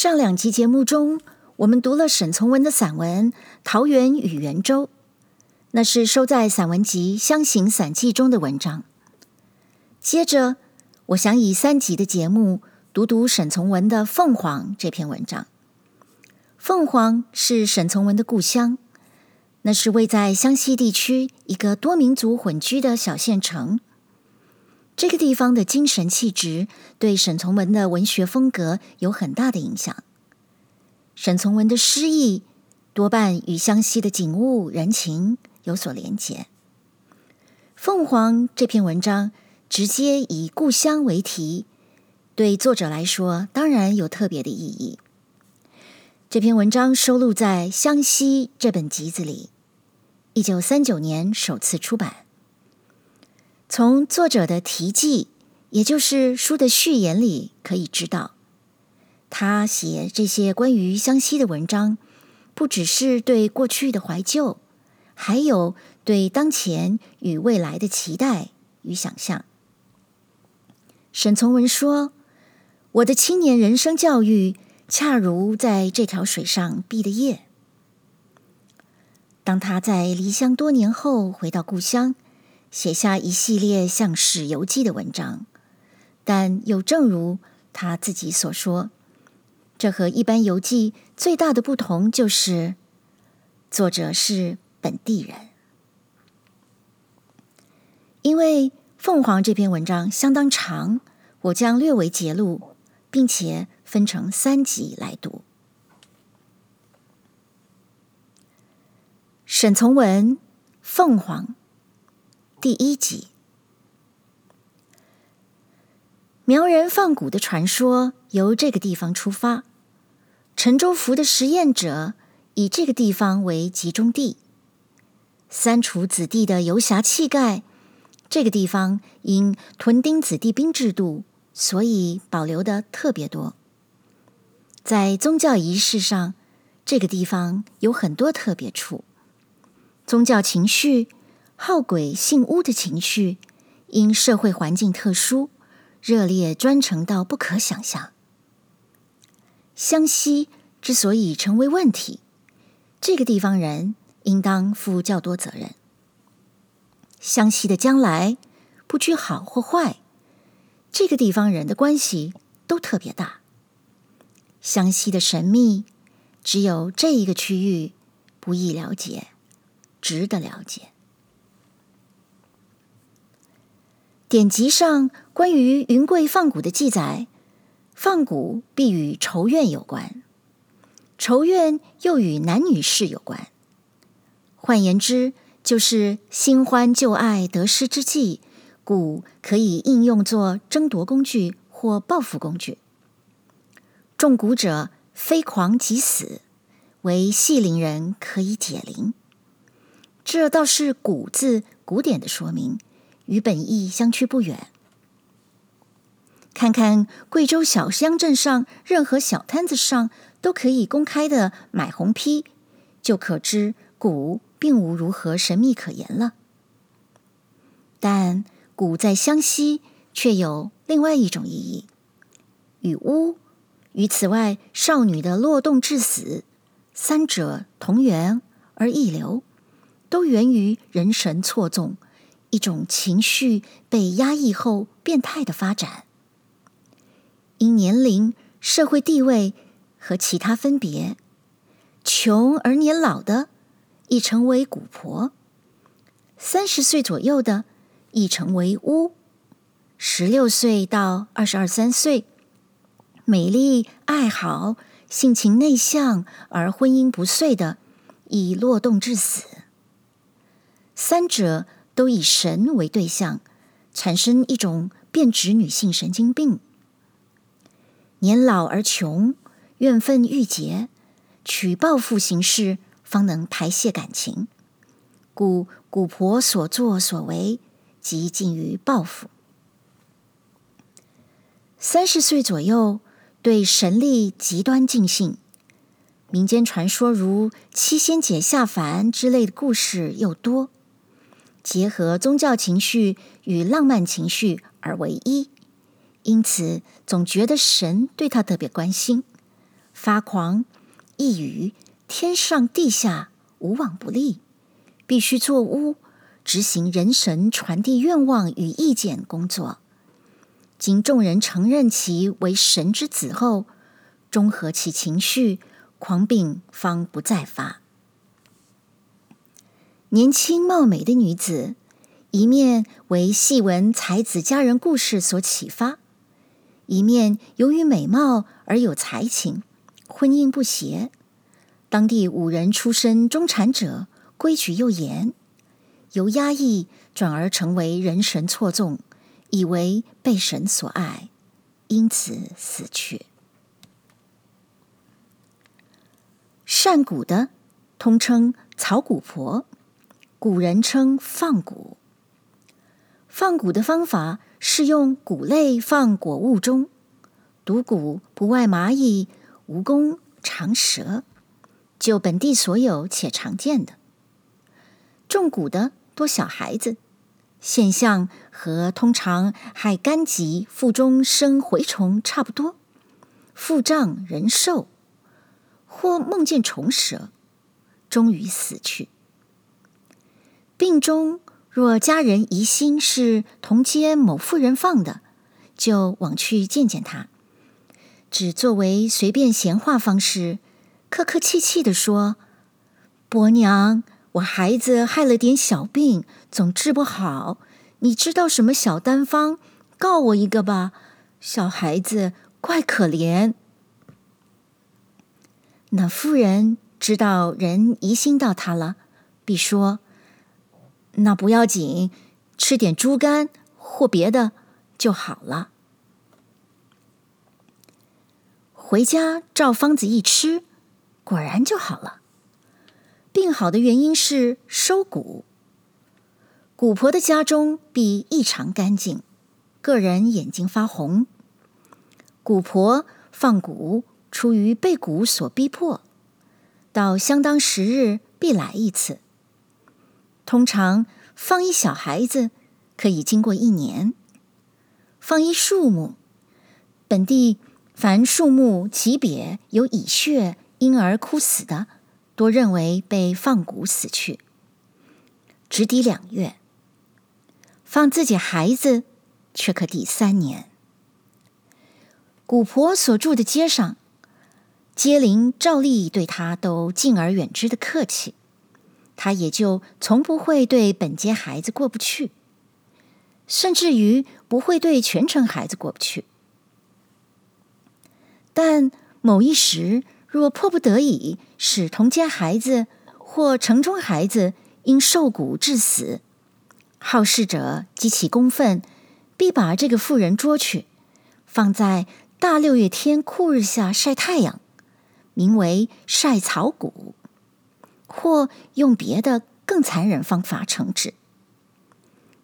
上两集节目中，我们读了沈从文的散文《桃源与圆周》，那是收在散文集《湘行散记》中的文章。接着，我想以三集的节目读读沈从文的《凤凰》这篇文章。凤凰是沈从文的故乡，那是位在湘西地区一个多民族混居的小县城。这个地方的精神气质对沈从文的文学风格有很大的影响。沈从文的诗意多半与湘西的景物人情有所连结。《凤凰》这篇文章直接以故乡为题，对作者来说当然有特别的意义。这篇文章收录在《湘西》这本集子里，一九三九年首次出版。从作者的题记，也就是书的序言里可以知道，他写这些关于湘西的文章，不只是对过去的怀旧，还有对当前与未来的期待与想象。沈从文说：“我的青年人生教育，恰如在这条水上毕的业。”当他在离乡多年后回到故乡。写下一系列像是游记的文章，但又正如他自己所说，这和一般游记最大的不同就是，作者是本地人。因为《凤凰》这篇文章相当长，我将略为节录，并且分成三集来读。沈从文《凤凰》。第一集，苗人放蛊的传说由这个地方出发。陈州府的实验者以这个地方为集中地。三楚子弟的游侠气概，这个地方因屯丁子弟兵制度，所以保留的特别多。在宗教仪式上，这个地方有很多特别处。宗教情绪。好鬼信巫的情绪，因社会环境特殊，热烈专诚到不可想象。湘西之所以成为问题，这个地方人应当负较多责任。湘西的将来，不拘好或坏，这个地方人的关系都特别大。湘西的神秘，只有这一个区域不易了解，值得了解。典籍上关于云贵放蛊的记载，放蛊必与仇怨有关，仇怨又与男女事有关。换言之，就是新欢旧爱得失之际，蛊可以应用作争夺工具或报复工具。中蛊者非狂即死，为系灵人可以解灵。这倒是“蛊”字古典的说明。与本意相去不远。看看贵州小乡镇上任何小摊子上都可以公开的买红批，就可知蛊并无如何神秘可言了。但蛊在湘西却有另外一种意义，与巫与此外少女的落洞致死三者同源而异流，都源于人神错综。一种情绪被压抑后变态的发展，因年龄、社会地位和其他分别，穷而年老的易成为蛊婆；三十岁左右的易成为巫；十六岁到二十二三岁，美丽爱好、性情内向而婚姻不遂的，易落洞致死。三者。都以神为对象，产生一种变质女性神经病。年老而穷，怨愤郁结，取报复形式方能排泄感情，故古婆所作所为即近于报复。三十岁左右，对神力极端尽兴，民间传说如七仙姐下凡之类的故事又多。结合宗教情绪与浪漫情绪而为一，因此总觉得神对他特别关心，发狂，一语天上地下无往不利，必须作巫，执行人神传递愿望与意见工作。经众人承认其为神之子后，中和其情绪，狂病方不再发。年轻貌美的女子，一面为戏文才子佳人故事所启发，一面由于美貌而有才情，婚姻不协。当地五人出身中产者，规矩又严，由压抑转而成为人神错纵。以为被神所爱，因此死去。善蛊的，通称草蛊婆，古人称放蛊。放蛊的方法是用蛊类放果物中，毒蛊不外蚂蚁、蜈蚣、长蛇，就本地所有且常见的。中蛊的多小孩子。现象和通常害肝疾、腹中生蛔虫差不多，腹胀人瘦，或梦见虫蛇，终于死去。病中若家人疑心是同街某妇人放的，就往去见见他，只作为随便闲话方式，客客气气地说：“伯娘。”我孩子害了点小病，总治不好。你知道什么小单方？告我一个吧。小孩子怪可怜。那妇人知道人疑心到他了，必说：“那不要紧，吃点猪肝或别的就好了。”回家照方子一吃，果然就好了。病好的原因是收蛊。蛊婆的家中必异常干净，个人眼睛发红。蛊婆放蛊出于被蛊所逼迫，到相当时日必来一次。通常放一小孩子可以经过一年，放一树木，本地凡树木级别有蚁穴因而枯死的。多认为被放蛊死去，只抵两月；放自己孩子，却可抵三年。蛊婆所住的街上，街邻照例对他都敬而远之的客气，他也就从不会对本街孩子过不去，甚至于不会对全城孩子过不去。但某一时，若迫不得已，使同街孩子或城中孩子因受蛊致死，好事者激起公愤，必把这个妇人捉去，放在大六月天酷日下晒太阳，名为晒草谷，或用别的更残忍方法惩治。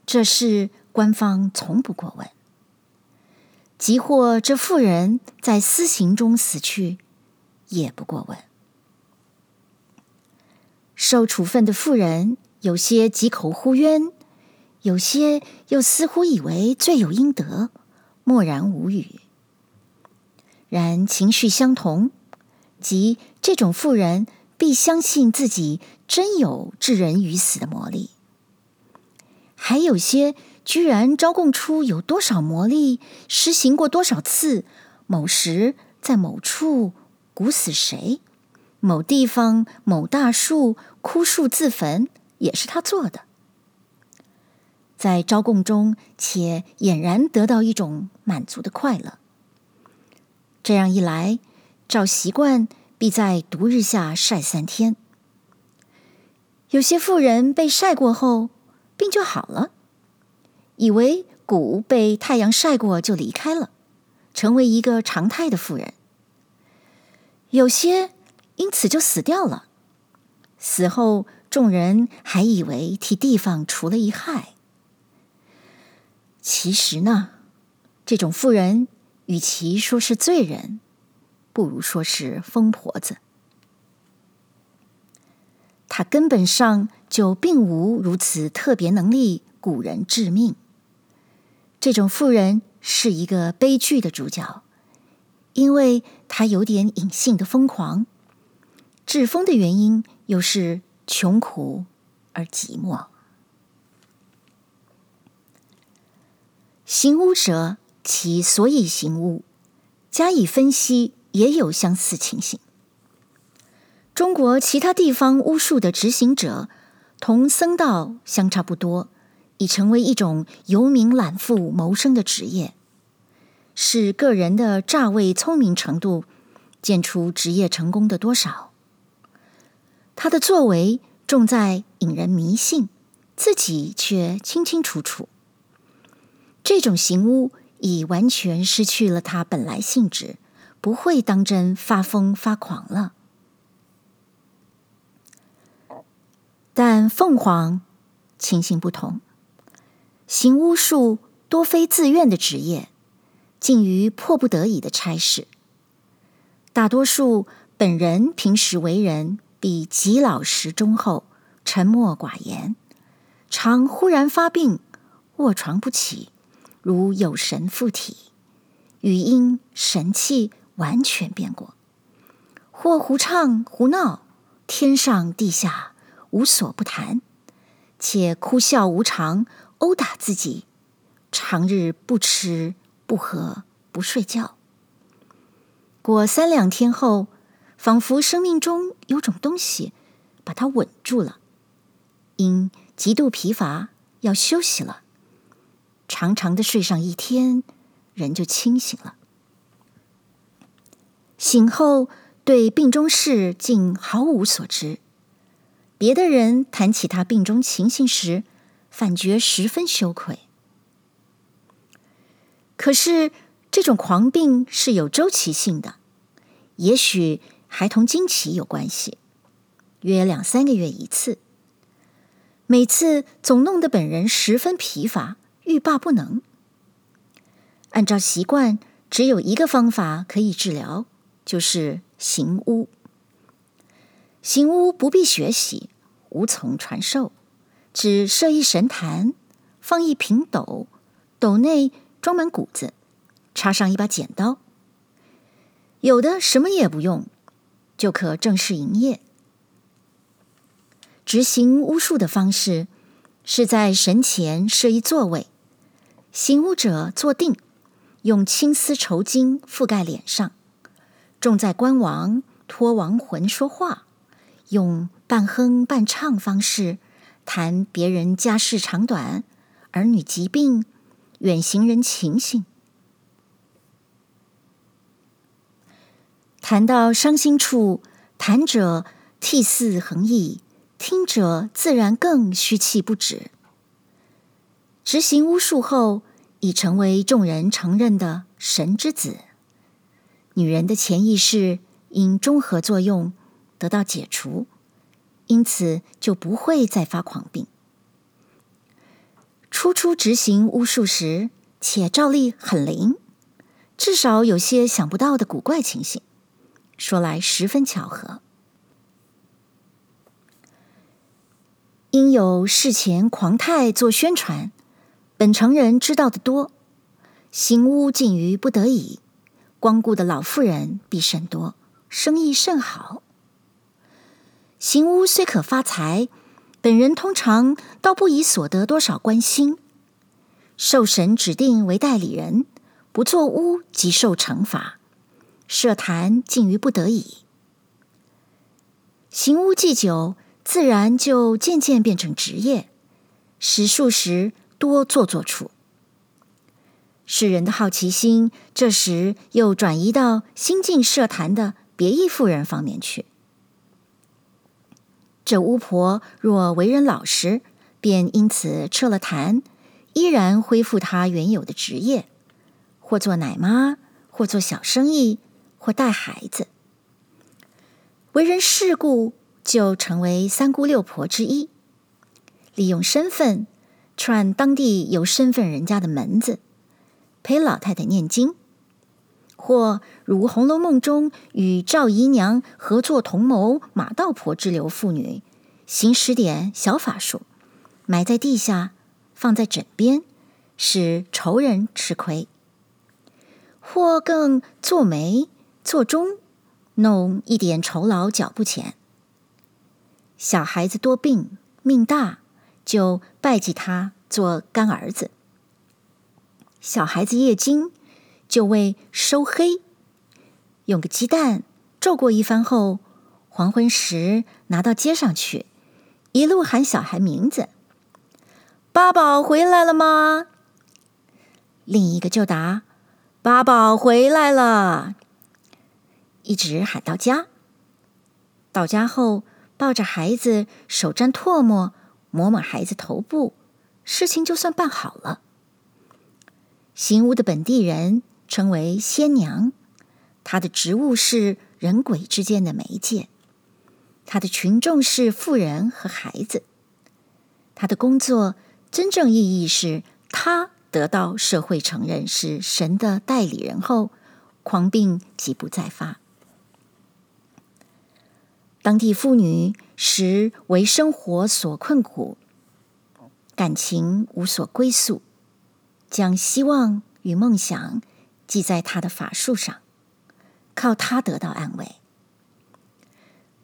这事官方从不过问。即或这妇人在私刑中死去。也不过问。受处分的妇人，有些击口呼冤，有些又似乎以为罪有应得，默然无语。然情绪相同，即这种妇人必相信自己真有致人于死的魔力。还有些居然招供出有多少魔力，施行过多少次，某时在某处。蛊死谁？某地方某大树枯树自焚，也是他做的。在招供中，且俨然得到一种满足的快乐。这样一来，照习惯必在毒日下晒三天。有些妇人被晒过后，病就好了，以为蛊被太阳晒过就离开了，成为一个常态的妇人。有些因此就死掉了，死后众人还以为替地方除了一害。其实呢，这种妇人与其说是罪人，不如说是疯婆子。她根本上就并无如此特别能力蛊人致命。这种妇人是一个悲剧的主角。因为他有点隐性的疯狂；致疯的原因又是穷苦而寂寞。行巫者，其所以行巫，加以分析，也有相似情形。中国其他地方巫术的执行者，同僧道相差不多，已成为一种游民揽富谋生的职业，是个人的诈伪聪明程度，见出职业成功的多少。他的作为重在引人迷信，自己却清清楚楚。这种行巫已完全失去了它本来性质，不会当真发疯发狂了。但凤凰情形不同，行巫术多非自愿的职业，近于迫不得已的差事。大多数本人平时为人比极老实忠厚、沉默寡言，常忽然发病，卧床不起。如有神附体，语音神气完全变过，或胡唱胡闹，天上地下无所不谈，且哭笑无常，殴打自己，长日不吃不喝不睡觉。过三两天后，仿佛生命中有种东西把他稳住了，因极度疲乏要休息了。长长的睡上一天，人就清醒了。醒后对病中事竟毫无所知。别的人谈起他病中情形时，反觉十分羞愧。可是这种狂病是有周期性的，也许还同经期有关系，约两三个月一次。每次总弄得本人十分疲乏。欲罢不能。按照习惯，只有一个方法可以治疗，就是行巫。行巫不必学习，无从传授，只设一神坛，放一瓶斗，斗内装满谷子，插上一把剪刀。有的什么也不用，就可正式营业。执行巫术的方式，是在神前设一座位。行巫者坐定，用青丝绸巾覆盖脸上，重在观亡托亡魂说话，用半哼半唱方式谈别人家事长短、儿女疾病、远行人情形。谈到伤心处，谈者涕泗横溢，听者自然更嘘气不止。执行巫术后，已成为众人承认的神之子。女人的潜意识因中和作用得到解除，因此就不会再发狂病。初初执行巫术时，且照例很灵，至少有些想不到的古怪情形，说来十分巧合。因有事前狂态做宣传。本城人知道的多，行巫近于不得已，光顾的老妇人必甚多，生意甚好。行巫虽可发财，本人通常倒不以所得多少关心。受神指定为代理人，不做巫即受惩罚，设坛近于不得已。行巫祭酒，自然就渐渐变成职业，时数时。多做做处，世人的好奇心这时又转移到新进社坛的别役妇人方面去。这巫婆若为人老实，便因此撤了坛，依然恢复她原有的职业，或做奶妈，或做小生意，或带孩子。为人世故，就成为三姑六婆之一，利用身份。串当地有身份人家的门子，陪老太太念经，或如《红楼梦》中与赵姨娘合作同谋马道婆之流妇女，行使点小法术，埋在地下，放在枕边，使仇人吃亏；或更做媒做中，弄一点酬劳缴不钱。小孩子多病命大，就拜祭他做干儿子。小孩子夜惊，就为收黑，用个鸡蛋揍过一番后，黄昏时拿到街上去，一路喊小孩名字：“八宝回来了吗？”另一个就答：“八宝回来了。”一直喊到家。到家后，抱着孩子，手沾唾沫，抹抹孩子头部，事情就算办好了。行屋的本地人称为仙娘，她的职务是人鬼之间的媒介，她的群众是妇人和孩子，她的工作真正意义是她。得到社会承认是神的代理人后，狂病即不再发。当地妇女实为生活所困苦，感情无所归宿，将希望与梦想记在他的法术上，靠他得到安慰。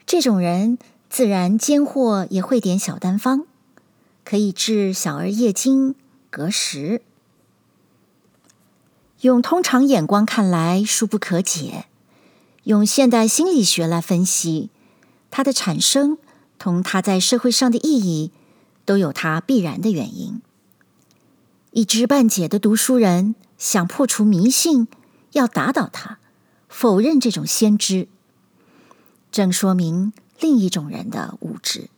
这种人自然间或也会点小单方，可以治小儿夜惊、隔食。用通常眼光看来，殊不可解；用现代心理学来分析，它的产生同它在社会上的意义，都有它必然的原因。一知半解的读书人想破除迷信，要打倒他，否认这种先知，正说明另一种人的无知。